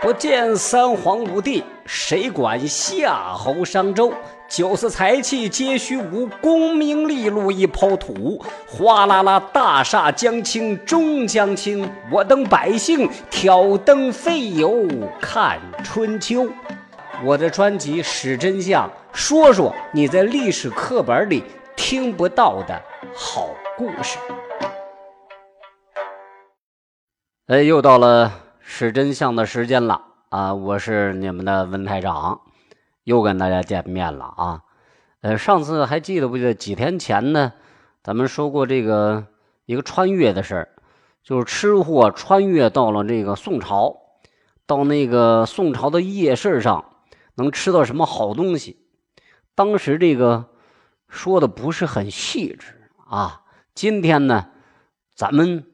不见三皇五帝，谁管夏侯商周？酒色财气皆虚无，功名利禄一抛土。哗啦啦，大厦将倾终将倾，我等百姓挑灯费油看春秋。我的专辑《史真相》，说说你在历史课本里听不到的好故事。哎，又到了是真相的时间了啊！我是你们的文台长，又跟大家见面了啊！呃，上次还记得不记得？几天前呢，咱们说过这个一个穿越的事儿，就是吃货穿越到了这个宋朝，到那个宋朝的夜市上能吃到什么好东西。当时这个说的不是很细致啊。今天呢，咱们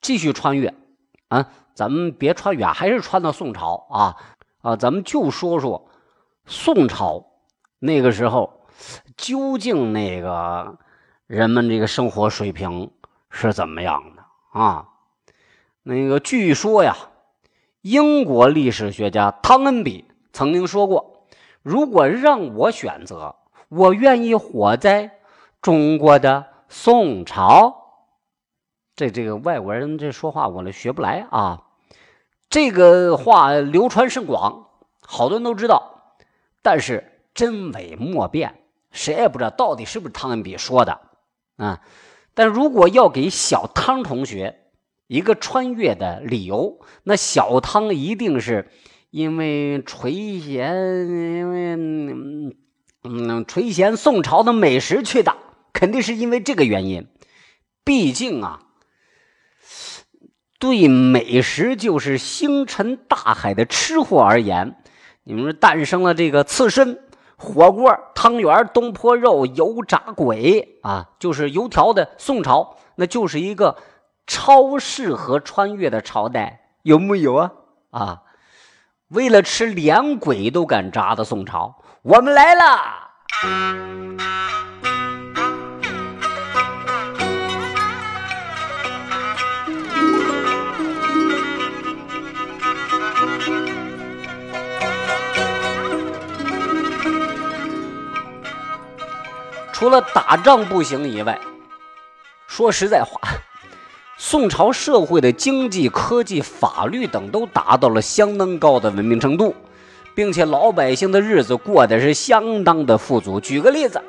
继续穿越。啊，咱们别穿远，还是穿到宋朝啊啊！咱们就说说宋朝那个时候，究竟那个人们这个生活水平是怎么样的啊？那个据说呀，英国历史学家汤恩比曾经说过：“如果让我选择，我愿意活在中国的宋朝。”这这个外国人这说话我呢学不来啊，这个话流传甚广，好多人都知道，但是真伪莫辨，谁也不知道到底是不是汤恩比说的啊。但如果要给小汤同学一个穿越的理由，那小汤一定是因为垂涎，因为嗯垂涎宋朝的美食去的，肯定是因为这个原因，毕竟啊。对美食就是星辰大海的吃货而言，你们说诞生了这个刺身、火锅、汤圆、东坡肉、油炸鬼啊，就是油条的宋朝，那就是一个超适合穿越的朝代，有木有啊？啊，为了吃连鬼都敢炸的宋朝，我们来了。除了打仗不行以外，说实在话，宋朝社会的经济、科技、法律等都达到了相当高的文明程度，并且老百姓的日子过得是相当的富足。举个例子，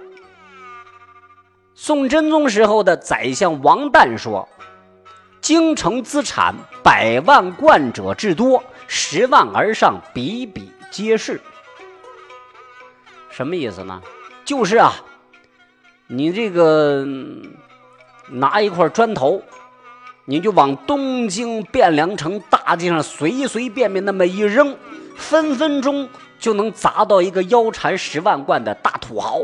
宋真宗时候的宰相王旦说：“京城资产百万贯者至多，十万而上比比皆是。”什么意思呢？就是啊。你这个拿一块砖头，你就往东京汴梁城大街上随随便便那么一扔，分分钟就能砸到一个腰缠十万贯的大土豪。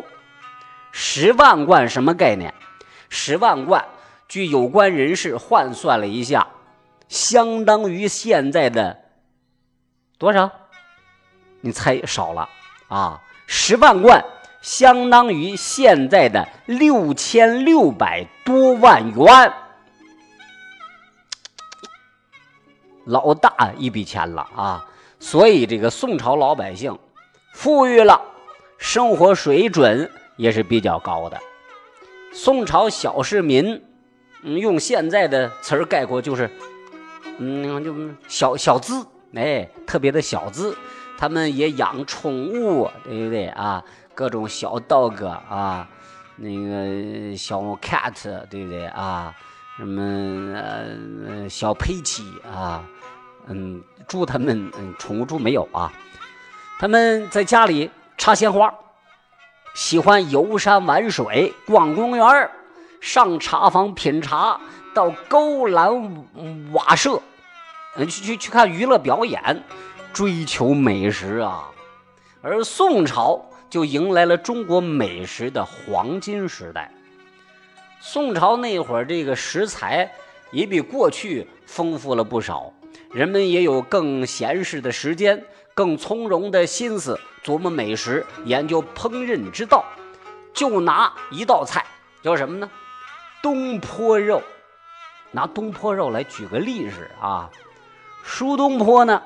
十万贯什么概念？十万贯，据有关人士换算了一下，相当于现在的多少？你猜少了啊？十万贯。相当于现在的六千六百多万元，老大一笔钱了啊！所以这个宋朝老百姓富裕了，生活水准也是比较高的。宋朝小市民，用现在的词儿概括就是，嗯，就小小资，哎，特别的小资。他们也养宠物，对不对啊？各种小 dog 啊，那个小 cat 对不对啊？什么呃小佩奇啊？嗯，猪他们嗯宠物猪没有啊？他们在家里插鲜花，喜欢游山玩水、逛公园上茶坊品茶，到勾栏瓦舍，嗯去去去看娱乐表演，追求美食啊。而宋朝。就迎来了中国美食的黄金时代。宋朝那会儿，这个食材也比过去丰富了不少，人们也有更闲适的时间，更从容的心思琢磨美食，研究烹饪之道。就拿一道菜叫什么呢？东坡肉。拿东坡肉来举个例子啊，苏东坡呢，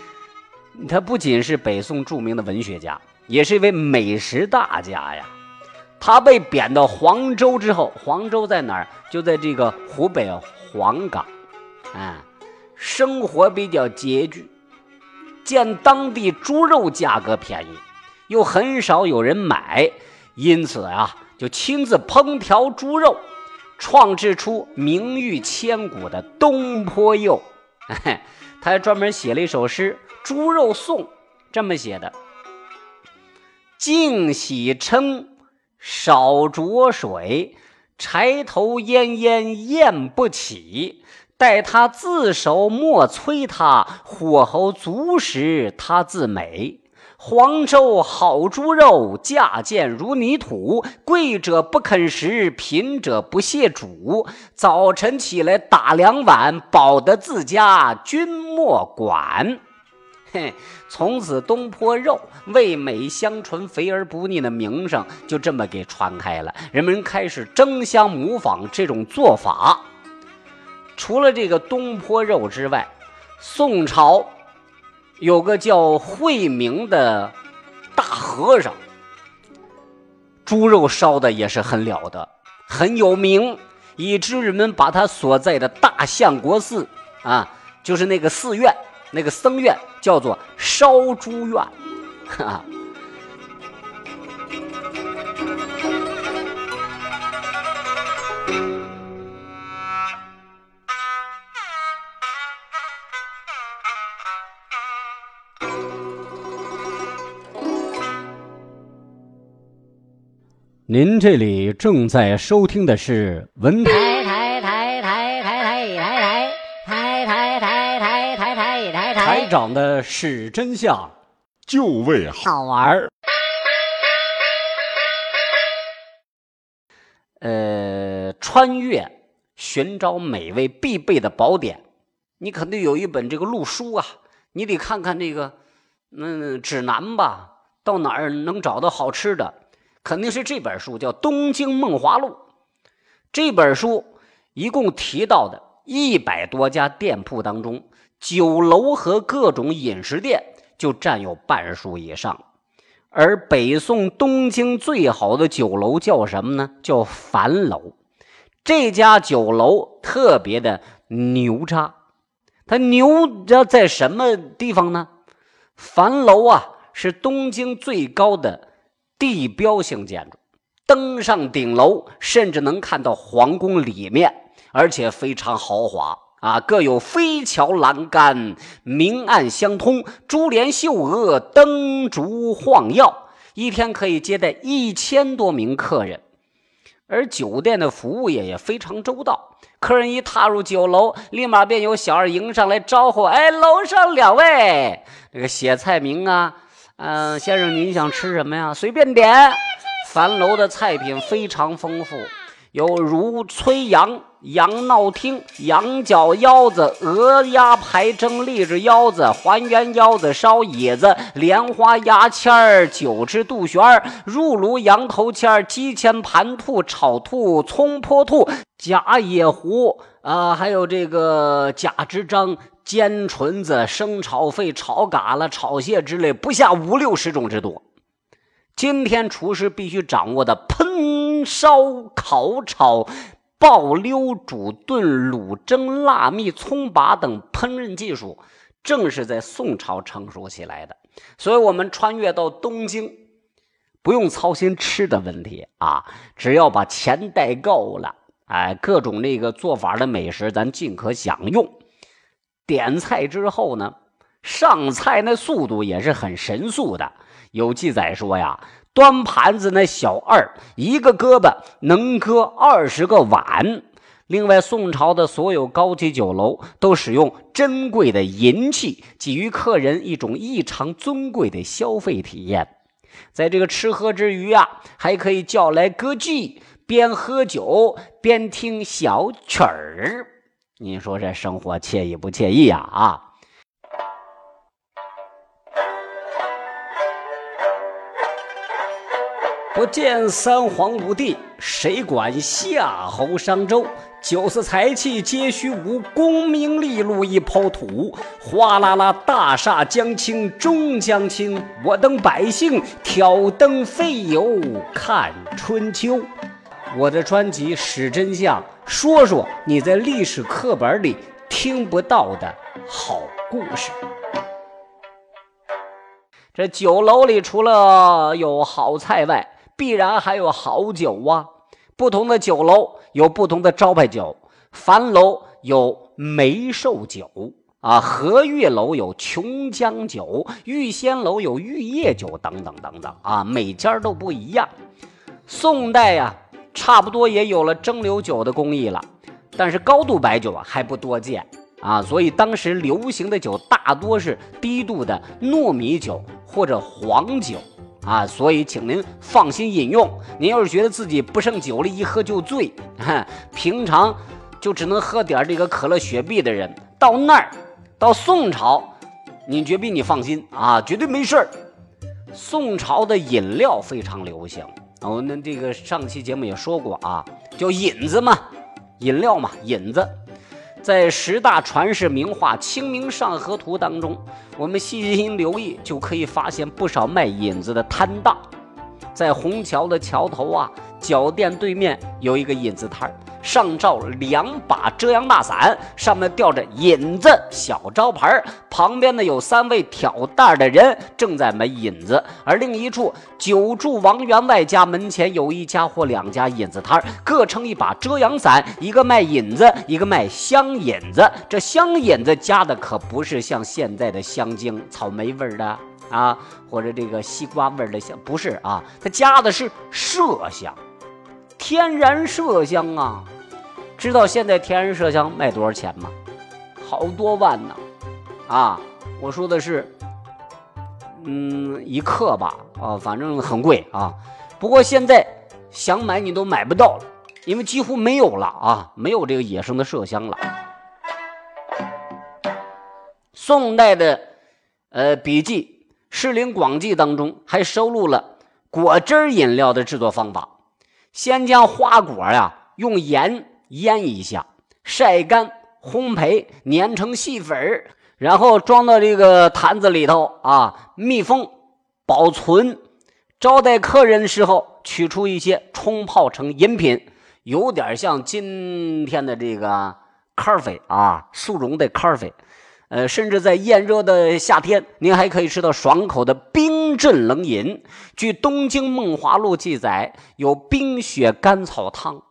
他不仅是北宋著名的文学家，也是一位美食大家呀。他被贬到黄州之后，黄州在哪儿？就在这个湖北黄冈，啊，生活比较拮据，见当地猪肉价格便宜，又很少有人买，因此啊，就亲自烹调猪肉，创制出名誉千古的东坡肉。他还专门写了一首诗《猪肉颂》，这么写的：“净洗称，少浊水，柴头烟烟咽不起。待他自熟莫催他，火候足时他自美。”黄州好猪肉，价贱如泥土。贵者不肯食，贫者不屑煮。早晨起来打两碗，饱得自家，君莫管。嘿，从此东坡肉味美香醇、肥而不腻的名声就这么给传开了。人们开始争相模仿这种做法。除了这个东坡肉之外，宋朝。有个叫慧明的大和尚，猪肉烧的也是很了得，很有名，以致人们把他所在的大相国寺啊，就是那个寺院、那个僧院，叫做烧猪院，哈。您这里正在收听的是文台台台台台台台台长的是真相，就为好玩儿。呃，穿越寻找美味必备的宝典，你肯定有一本这个路书啊，你得看看这个嗯指南吧，到哪儿能找到好吃的。肯定是这本书叫《东京梦华录》。这本书一共提到的一百多家店铺当中，酒楼和各种饮食店就占有半数以上。而北宋东京最好的酒楼叫什么呢？叫樊楼。这家酒楼特别的牛叉，它牛要在什么地方呢？樊楼啊，是东京最高的。地标性建筑，登上顶楼，甚至能看到皇宫里面，而且非常豪华啊！各有飞桥栏杆，明暗相通，珠帘绣额，灯烛晃耀，一天可以接待一千多名客人。而酒店的服务业也非常周到，客人一踏入酒楼，立马便有小二迎上来招呼：“哎，楼上两位，这个写菜名啊。”嗯，先生，您想吃什么呀？随便点。樊楼的菜品非常丰富，有如炊羊、羊闹听、羊角腰子、鹅鸭排蒸荔枝腰子、还原腰子、烧野子、莲花牙签儿、酒翅肚旋、入炉羊头签儿、鸡签盘兔、炒兔、葱泼兔、假野狐啊，还有这个假支张。煎唇子、生炒肺、炒嘎啦、炒蟹之类，不下五六十种之多。今天厨师必须掌握的烹、烧、烤、炒、爆、溜、煮、炖、卤、蒸、腊、蜜、葱拔等烹饪技术，正是在宋朝成熟起来的。所以，我们穿越到东京，不用操心吃的问题啊，只要把钱带够了，哎，各种那个做法的美食，咱尽可享用。点菜之后呢，上菜那速度也是很神速的。有记载说呀，端盘子那小二一个胳膊能搁二十个碗。另外，宋朝的所有高级酒楼都使用珍贵的银器，给予客人一种异常尊贵的消费体验。在这个吃喝之余啊，还可以叫来歌妓，边喝酒边听小曲儿。您说这生活惬意不惬意呀？啊！不见三皇五帝，谁管夏侯商周？酒色财气皆虚无，功名利禄一抛土。哗啦啦，大厦将倾终将倾，我等百姓挑灯费油看春秋。我的专辑《史真相》，说说你在历史课本里听不到的好故事。这酒楼里除了有好菜外，必然还有好酒啊。不同的酒楼有不同的招牌酒，樊楼有梅寿酒啊，和悦楼有琼浆酒，玉仙楼有玉液酒等等等等啊，每家都不一样。宋代呀，差不多也有了蒸馏酒的工艺了，但是高度白酒啊还不多见啊，所以当时流行的酒大多是低度的糯米酒或者黄酒。啊，所以请您放心饮用。您要是觉得自己不胜酒力，一喝就醉，平常就只能喝点这个可乐、雪碧的人，到那儿，到宋朝，您绝逼你放心啊，绝对没事儿。宋朝的饮料非常流行，我们这个上期节目也说过啊，叫引子嘛，饮料嘛，引子。在十大传世名画《清明上河图》当中，我们细心留意就可以发现不少卖引子的摊档。在虹桥的桥头啊，脚店对面有一个引子摊儿。上罩两把遮阳大伞，上面吊着“引子”小招牌旁边呢有三位挑担的人正在卖引子，而另一处九住王员外家门前有一家或两家引子摊各撑一把遮阳伞，一个卖引子，一个卖香引子。这香引子加的可不是像现在的香精、草莓味的啊，或者这个西瓜味的香，不是啊，它加的是麝香，天然麝香啊。知道现在天然麝香卖多少钱吗？好多万呢！啊，我说的是，嗯，一克吧，啊，反正很贵啊。不过现在想买你都买不到了，因为几乎没有了啊，没有这个野生的麝香了。宋代的呃笔记《诗林广记》当中还收录了果汁饮料的制作方法：先将花果呀用盐。腌一下，晒干，烘焙，碾成细粉，然后装到这个坛子里头啊，密封保存。招待客人的时候，取出一些冲泡成饮品，有点像今天的这个咖啡啊，速溶的咖啡。呃，甚至在炎热的夏天，您还可以吃到爽口的冰镇冷饮。据《东京梦华录》记载，有冰雪甘草汤。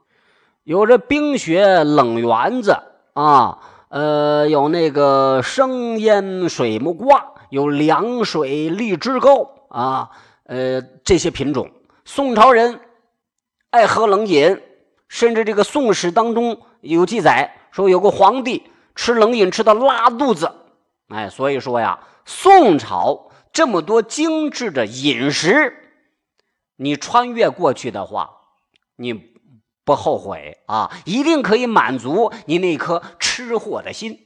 有这冰雪冷圆子啊，呃，有那个生腌水木瓜，有凉水荔枝糕啊，呃，这些品种。宋朝人爱喝冷饮，甚至这个《宋史》当中有记载说，有个皇帝吃冷饮吃到拉肚子。哎，所以说呀，宋朝这么多精致的饮食，你穿越过去的话，你。不后悔啊！一定可以满足你那颗吃货的心。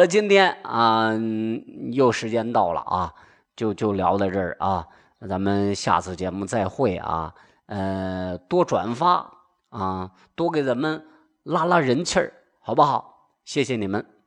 了，今天啊又时间到了啊，就就聊到这儿啊，咱们下次节目再会啊。呃，多转发啊，多给咱们拉拉人气儿，好不好？谢谢你们。